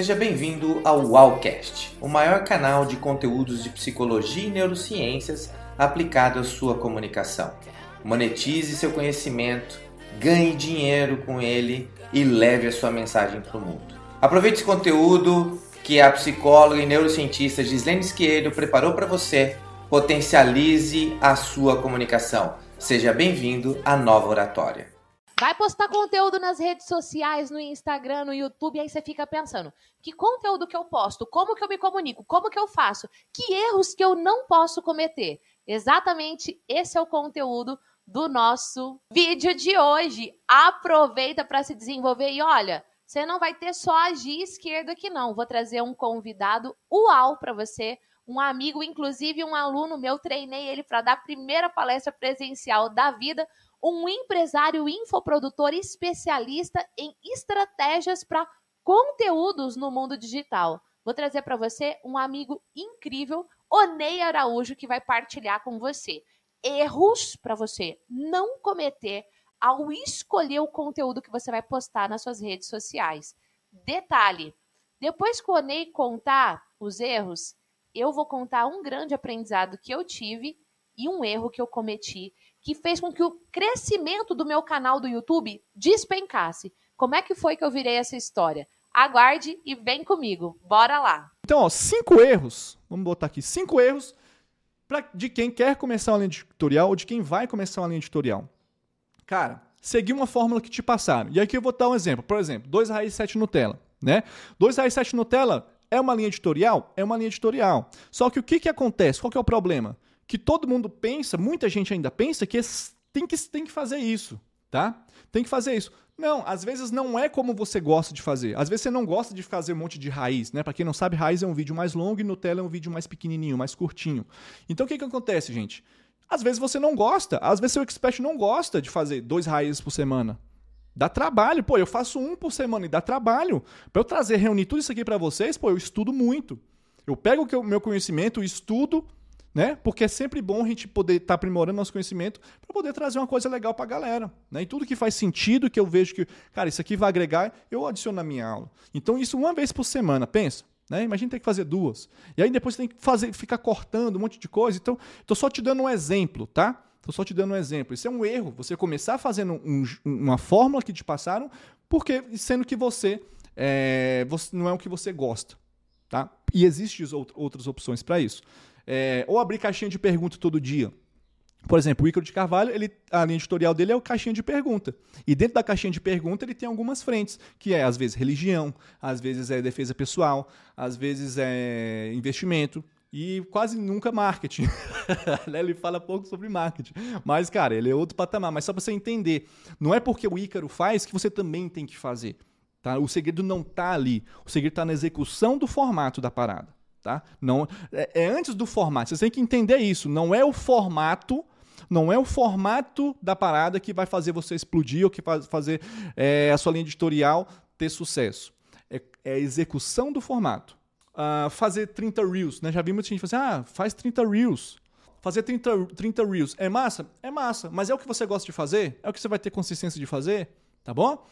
Seja bem-vindo ao Wowcast, o maior canal de conteúdos de psicologia e neurociências aplicado à sua comunicação. Monetize seu conhecimento, ganhe dinheiro com ele e leve a sua mensagem para o mundo. Aproveite esse conteúdo que a psicóloga e neurocientista Gislene Esquerdo preparou para você. Potencialize a sua comunicação. Seja bem-vindo à nova oratória. Vai postar conteúdo nas redes sociais, no Instagram, no YouTube, aí você fica pensando: que conteúdo que eu posto? Como que eu me comunico? Como que eu faço? Que erros que eu não posso cometer? Exatamente esse é o conteúdo do nosso vídeo de hoje. Aproveita para se desenvolver e olha, você não vai ter só a G esquerda aqui não. Vou trazer um convidado uau para você, um amigo, inclusive um aluno meu, treinei ele para dar a primeira palestra presencial da vida um empresário infoprodutor especialista em estratégias para conteúdos no mundo digital. Vou trazer para você um amigo incrível, Onei Araújo, que vai partilhar com você erros para você não cometer ao escolher o conteúdo que você vai postar nas suas redes sociais. Detalhe: depois que o Onei contar os erros, eu vou contar um grande aprendizado que eu tive e um erro que eu cometi que fez com que o crescimento do meu canal do YouTube despencasse. Como é que foi que eu virei essa história? Aguarde e vem comigo. Bora lá. Então, ó, cinco erros. Vamos botar aqui cinco erros pra, de quem quer começar uma linha editorial ou de quem vai começar uma linha editorial. Cara, seguir uma fórmula que te passaram. E aqui eu vou dar um exemplo. Por exemplo, 2 raiz 7 Nutella. Né? 2 raiz 7 Nutella é uma linha editorial? É uma linha editorial. Só que o que, que acontece? Qual que é o problema? Que todo mundo pensa, muita gente ainda pensa que tem que, tem que fazer isso, tá? Tem que fazer isso. Não, às vezes não é como você gosta de fazer. Às vezes você não gosta de fazer um monte de raiz, né? Para quem não sabe, raiz é um vídeo mais longo e Nutella é um vídeo mais pequenininho, mais curtinho. Então o que que acontece, gente? Às vezes você não gosta, às vezes seu expert não gosta de fazer dois raízes por semana. Dá trabalho, pô, eu faço um por semana e dá trabalho. Para eu trazer, reunir tudo isso aqui para vocês, pô, eu estudo muito. Eu pego o meu conhecimento, estudo, né? Porque é sempre bom a gente poder estar tá aprimorando nosso conhecimento para poder trazer uma coisa legal para a galera, né? E tudo que faz sentido, que eu vejo que, cara, isso aqui vai agregar, eu adiciono na minha aula. Então isso uma vez por semana, pensa, né? Imagina ter que fazer duas. E aí depois você tem que fazer, ficar cortando um monte de coisa. Então, estou só te dando um exemplo, tá? Estou só te dando um exemplo. Isso é um erro. Você começar fazendo um, uma fórmula que te passaram, porque sendo que você, é, você não é o que você gosta, tá? E existem outras opções para isso. É, ou abrir caixinha de pergunta todo dia. Por exemplo, o Ícaro de Carvalho, ele, a linha editorial dele é o caixinha de pergunta. E dentro da caixinha de pergunta ele tem algumas frentes, que é às vezes religião, às vezes é defesa pessoal, às vezes é investimento e quase nunca marketing. Né, ele fala pouco sobre marketing. Mas, cara, ele é outro patamar. Mas só para você entender, não é porque o Ícaro faz que você também tem que fazer. Tá? O segredo não está ali. O segredo está na execução do formato da parada. Tá? Não, é, é antes do formato. Você tem que entender isso. Não é o formato não é o formato da parada que vai fazer você explodir ou que fazer é, a sua linha editorial ter sucesso. É, é a execução do formato. Uh, fazer 30 Reels. Né? Já vi muita gente fazer, assim, ah, faz 30 Reels. Fazer 30, 30 Reels. É massa? É massa. Mas é o que você gosta de fazer? É o que você vai ter consistência de fazer? Tá bom?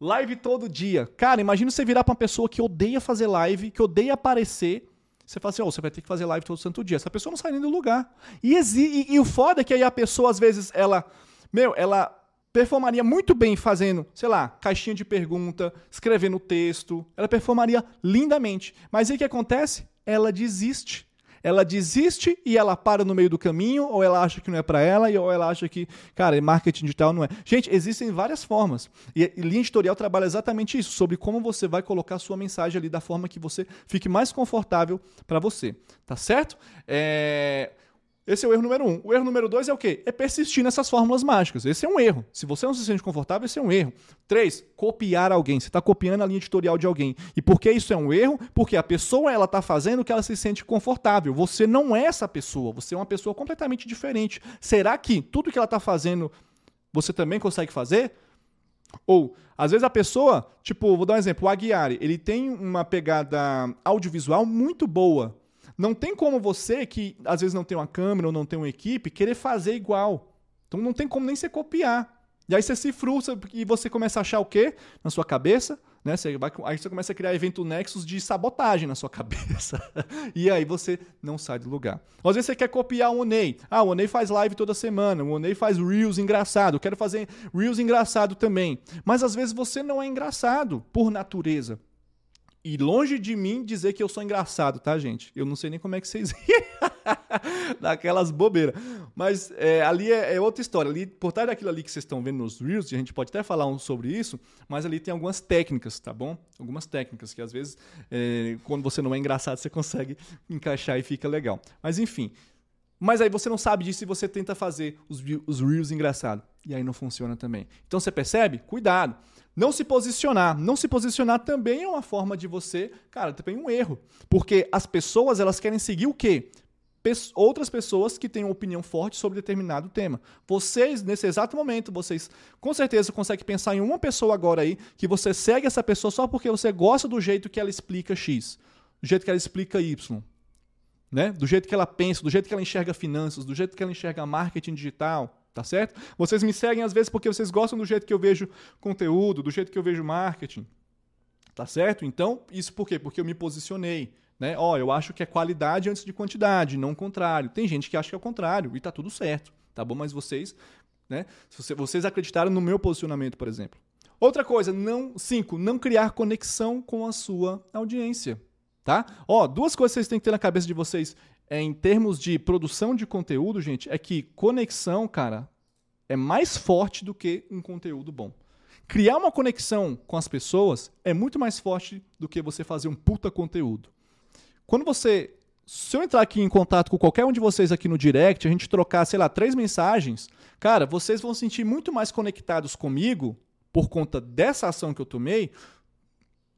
Live todo dia. Cara, imagina você virar para uma pessoa que odeia fazer live, que odeia aparecer você fala assim, oh, você vai ter que fazer live todo santo dia. Essa pessoa não sai nem do lugar. E, e, e o foda é que aí a pessoa, às vezes, ela. Meu, ela performaria muito bem fazendo, sei lá, caixinha de pergunta, escrevendo texto. Ela performaria lindamente. Mas aí o que acontece? Ela desiste ela desiste e ela para no meio do caminho, ou ela acha que não é para ela, ou ela acha que, cara, marketing digital não é. Gente, existem várias formas. E, linha editorial trabalha exatamente isso, sobre como você vai colocar a sua mensagem ali da forma que você fique mais confortável para você. Tá certo? É. Esse é o erro número um. O erro número dois é o quê? É persistir nessas fórmulas mágicas. Esse é um erro. Se você não se sente confortável, esse é um erro. Três, copiar alguém. Você está copiando a linha editorial de alguém. E por que isso é um erro? Porque a pessoa ela está fazendo o que ela se sente confortável. Você não é essa pessoa. Você é uma pessoa completamente diferente. Será que tudo que ela está fazendo você também consegue fazer? Ou, às vezes a pessoa, tipo, vou dar um exemplo, o Aguiari, ele tem uma pegada audiovisual muito boa não tem como você, que às vezes não tem uma câmera ou não tem uma equipe, querer fazer igual. Então não tem como nem você copiar. E aí você se frustra e você começa a achar o quê? Na sua cabeça? Né? Você vai, aí você começa a criar evento nexus de sabotagem na sua cabeça. e aí você não sai do lugar. Às vezes você quer copiar o Onei. Ah, o Onei faz live toda semana. O Onei faz Reels engraçado. Eu quero fazer Reels engraçado também. Mas às vezes você não é engraçado por natureza. E longe de mim dizer que eu sou engraçado, tá, gente? Eu não sei nem como é que vocês daquelas bobeiras. Mas é, ali é, é, outra história. Ali, por trás daquilo ali que vocês estão vendo nos Reels, a gente pode até falar um sobre isso, mas ali tem algumas técnicas, tá bom? Algumas técnicas que às vezes, é, quando você não é engraçado, você consegue encaixar e fica legal. Mas enfim. Mas aí você não sabe disso e você tenta fazer os, os Reels engraçados. E aí não funciona também. Então você percebe? Cuidado. Não se posicionar. Não se posicionar também é uma forma de você, cara, também um erro. Porque as pessoas, elas querem seguir o quê? outras pessoas que têm uma opinião forte sobre determinado tema. Vocês, nesse exato momento, vocês com certeza conseguem pensar em uma pessoa agora aí que você segue essa pessoa só porque você gosta do jeito que ela explica X, do jeito que ela explica Y. Né? Do jeito que ela pensa, do jeito que ela enxerga finanças, do jeito que ela enxerga marketing digital, tá certo? Vocês me seguem às vezes porque vocês gostam do jeito que eu vejo conteúdo, do jeito que eu vejo marketing. Tá certo? Então, isso por quê? Porque eu me posicionei. Né? Ó, eu acho que é qualidade antes de quantidade, não o contrário. Tem gente que acha que é o contrário e tá tudo certo, tá bom? Mas vocês, né? Vocês acreditaram no meu posicionamento, por exemplo. Outra coisa, não, cinco, não criar conexão com a sua audiência, tá? Ó, duas coisas que vocês têm que ter na cabeça de vocês é, em termos de produção de conteúdo, gente, é que conexão, cara, é mais forte do que um conteúdo bom. Criar uma conexão com as pessoas é muito mais forte do que você fazer um puta conteúdo. Quando você. Se eu entrar aqui em contato com qualquer um de vocês aqui no direct, a gente trocar, sei lá, três mensagens, cara, vocês vão se sentir muito mais conectados comigo por conta dessa ação que eu tomei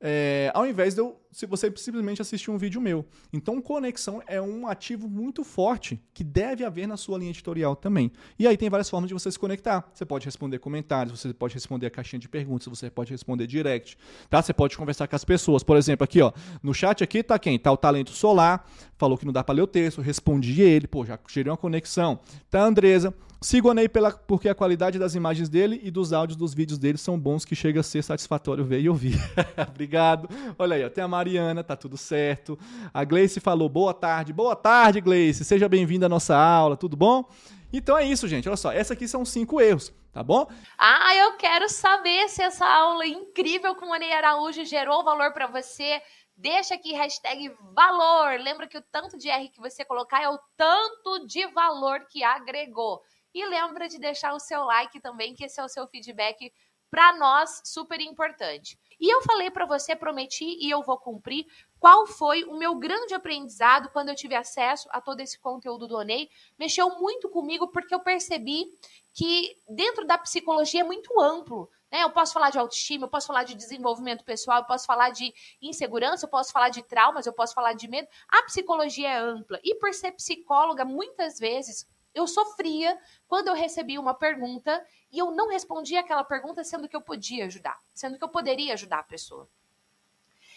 é, ao invés de eu, se você simplesmente assistir um vídeo meu. Então, conexão é um ativo muito forte que deve haver na sua linha editorial também. E aí tem várias formas de você se conectar. Você pode responder comentários, você pode responder a caixinha de perguntas, você pode responder direct, tá? Você pode conversar com as pessoas. Por exemplo, aqui, ó, no chat aqui tá quem? Tá o Talento Solar, falou que não dá para ler o texto, respondi ele, pô, já gerei uma conexão. Tá a Andresa, Sigo o Ney pela, porque a qualidade das imagens dele e dos áudios dos vídeos dele são bons, que chega a ser satisfatório ver e ouvir. Obrigado. Olha aí, tem a Mariana, tá tudo certo. A Gleice falou boa tarde. Boa tarde, Gleice. Seja bem-vinda à nossa aula, tudo bom? Então é isso, gente. Olha só, essa aqui são cinco erros, tá bom? Ah, eu quero saber se essa aula incrível com o Ney Araújo gerou valor para você. Deixa aqui hashtag valor. Lembra que o tanto de R que você colocar é o tanto de valor que agregou. E lembra de deixar o seu like também, que esse é o seu feedback para nós super importante. E eu falei para você, prometi e eu vou cumprir, qual foi o meu grande aprendizado quando eu tive acesso a todo esse conteúdo do Onei. Mexeu muito comigo porque eu percebi que dentro da psicologia é muito amplo. Né? Eu posso falar de autoestima, eu posso falar de desenvolvimento pessoal, eu posso falar de insegurança, eu posso falar de traumas, eu posso falar de medo. A psicologia é ampla. E por ser psicóloga, muitas vezes eu sofria quando eu recebi uma pergunta e eu não respondia aquela pergunta sendo que eu podia ajudar, sendo que eu poderia ajudar a pessoa.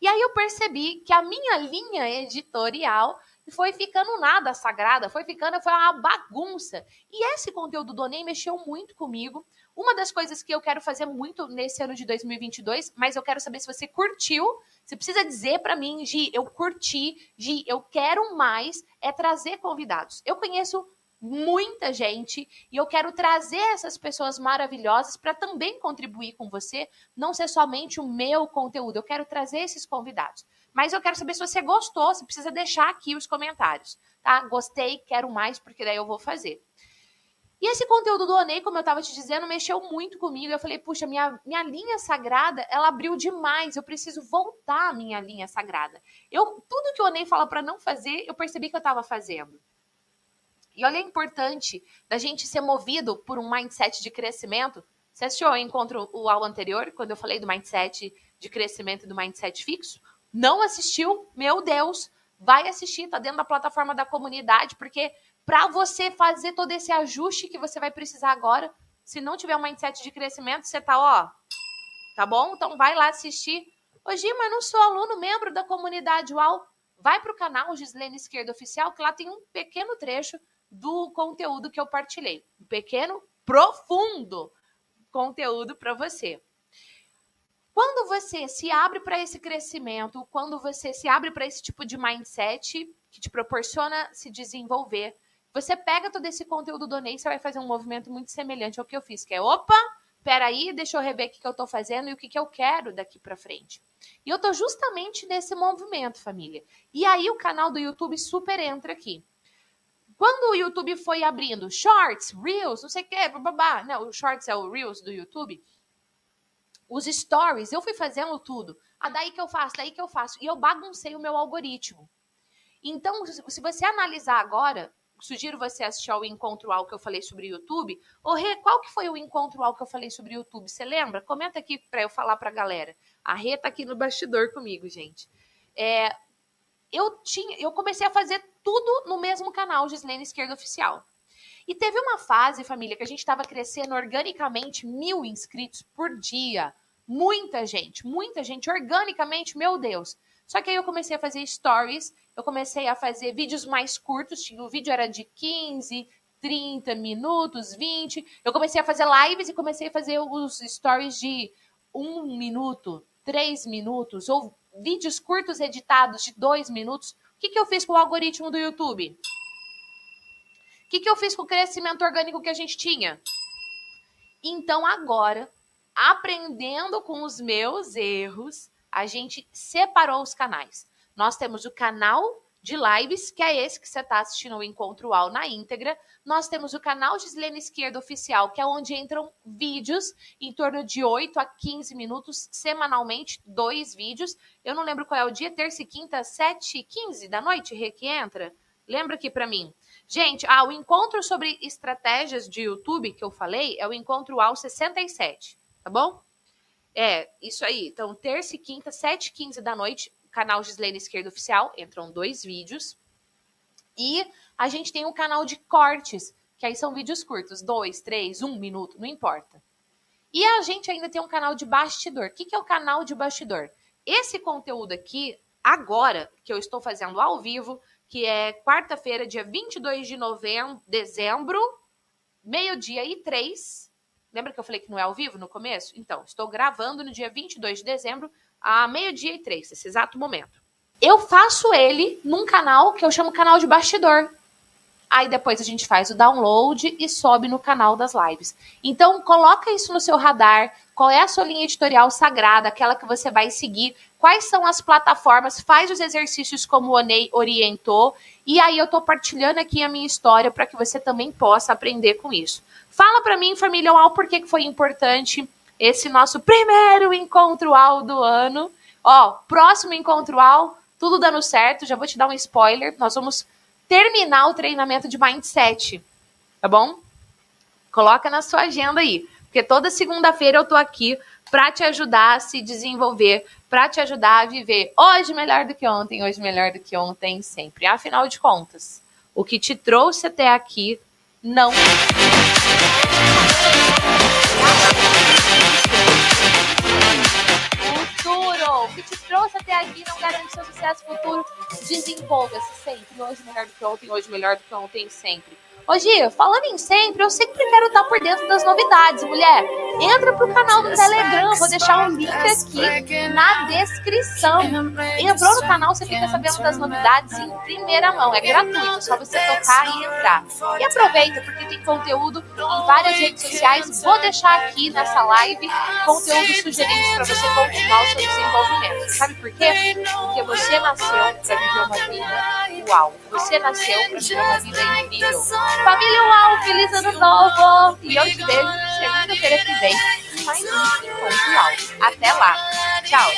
E aí eu percebi que a minha linha editorial foi ficando nada sagrada, foi ficando, foi uma bagunça. E esse conteúdo do Onei mexeu muito comigo. Uma das coisas que eu quero fazer muito nesse ano de 2022, mas eu quero saber se você curtiu. Você precisa dizer para mim, Gi, eu curti, Gi, eu quero mais, é trazer convidados. Eu conheço muita gente e eu quero trazer essas pessoas maravilhosas para também contribuir com você, não ser somente o meu conteúdo. Eu quero trazer esses convidados. Mas eu quero saber se você gostou, você precisa deixar aqui os comentários, tá? Gostei, quero mais, porque daí eu vou fazer. E esse conteúdo do Onei, como eu estava te dizendo, mexeu muito comigo. Eu falei, puxa, minha, minha linha sagrada, ela abriu demais. Eu preciso voltar à minha linha sagrada. Eu, tudo que o Onei fala para não fazer, eu percebi que eu estava fazendo. E olha a importante da gente ser movido por um mindset de crescimento. Você assistiu ao encontro o ao anterior, quando eu falei do mindset de crescimento e do mindset fixo? Não assistiu? Meu Deus, vai assistir, tá dentro da plataforma da comunidade, porque para você fazer todo esse ajuste que você vai precisar agora, se não tiver um mindset de crescimento, você tá, ó, tá bom? Então vai lá assistir. Hoje, mas não sou aluno, membro da comunidade UAU. Vai para o canal Gislene Esquerda Oficial, que lá tem um pequeno trecho do conteúdo que eu partilhei. Um pequeno, profundo conteúdo para você. Quando você se abre para esse crescimento, quando você se abre para esse tipo de mindset que te proporciona se desenvolver, você pega todo esse conteúdo do Ney, você vai fazer um movimento muito semelhante ao que eu fiz, que é opa, peraí, deixa eu rever o que, eu estou fazendo e o que, que eu quero daqui para frente. E eu tô justamente nesse movimento, família. E aí o canal do YouTube super entra aqui. Quando o YouTube foi abrindo Shorts, Reels, não sei o que, babá, não, o Shorts é o Reels do YouTube, os stories, eu fui fazendo tudo. Ah, daí que eu faço, daí que eu faço. E eu baguncei o meu algoritmo. Então, se você analisar agora, sugiro você assistir ao Encontro Al que eu falei sobre YouTube. Ô, Rê, qual que foi o Encontro Al que eu falei sobre YouTube? Você lembra? Comenta aqui para eu falar para a galera. A Rê tá aqui no bastidor comigo, gente. É, eu, tinha, eu comecei a fazer tudo no mesmo canal, Gislene Esquerda Oficial. E teve uma fase, família, que a gente estava crescendo organicamente mil inscritos por dia. Muita gente, muita gente, organicamente, meu Deus. Só que aí eu comecei a fazer stories, eu comecei a fazer vídeos mais curtos, o vídeo era de 15, 30 minutos, 20. Eu comecei a fazer lives e comecei a fazer os stories de um minuto, três minutos, ou vídeos curtos editados de dois minutos. O que, que eu fiz com o algoritmo do YouTube? O que, que eu fiz com o crescimento orgânico que a gente tinha? Então, agora, aprendendo com os meus erros, a gente separou os canais. Nós temos o canal de lives, que é esse que você está assistindo o Encontro UAU na íntegra. Nós temos o canal Gislene Esquerda Oficial, que é onde entram vídeos em torno de 8 a 15 minutos semanalmente, dois vídeos. Eu não lembro qual é o dia, terça e quinta, 7 e 15 da noite, Rê, que entra? Lembra aqui para mim. Gente, ah, o encontro sobre estratégias de YouTube que eu falei é o encontro UAU 67, tá bom? É, isso aí. Então, terça e quinta, 7 e 15 da noite, canal Gislene Esquerda Oficial, entram dois vídeos. E a gente tem um canal de cortes, que aí são vídeos curtos, dois, três, um minuto, não importa. E a gente ainda tem um canal de bastidor. O que, que é o canal de bastidor? Esse conteúdo aqui, agora, que eu estou fazendo ao vivo, que é quarta-feira, dia 22 de novembro, dezembro, meio-dia e três. Lembra que eu falei que não é ao vivo no começo? Então, estou gravando no dia 22 de dezembro, a meio-dia e três, esse exato momento. Eu faço ele num canal que eu chamo canal de bastidor. Aí depois a gente faz o download e sobe no canal das lives. Então coloca isso no seu radar. Qual é a sua linha editorial sagrada, aquela que você vai seguir? Quais são as plataformas? Faz os exercícios como o Onei orientou. E aí eu tô partilhando aqui a minha história para que você também possa aprender com isso. Fala para mim, família, por que foi importante esse nosso primeiro encontro ao do ano. Ó, próximo encontro ao, tudo dando certo, já vou te dar um spoiler. Nós vamos terminar o treinamento de mindset, tá bom? Coloca na sua agenda aí, porque toda segunda-feira eu tô aqui para te ajudar a se desenvolver, para te ajudar a viver hoje melhor do que ontem, hoje melhor do que ontem, sempre. Afinal de contas, o que te trouxe até aqui não trouxe até aqui não garante seu sucesso futuro. Desenvolva-se sempre. Hoje melhor do que ontem, hoje melhor do que ontem, sempre. Ô Gia, falando em sempre, eu sempre quero estar por dentro das novidades, mulher. Entra pro canal do Telegram, vou deixar um link aqui na descrição. Entrou no canal, você fica sabendo das novidades em primeira mão. É gratuito, só você tocar e entrar. E aproveita, porque tem conteúdo em várias redes sociais. Vou deixar aqui nessa live conteúdo sugerente para você continuar o seu desenvolvimento. Sabe por quê? Porque você nasceu para viver uma vida uau. Você nasceu viver uma vida incrível. Família Uau, feliz ano novo! E eu te vejo segunda-feira que vem em mais um Encontro Uau. Até lá! Tchau!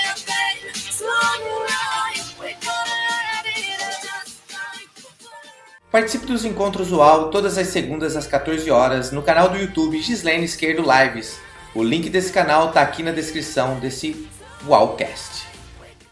Participe dos encontros UAU todas as segundas às 14 horas no canal do YouTube Gislene Esquerdo Lives. O link desse canal está aqui na descrição desse UAUcast.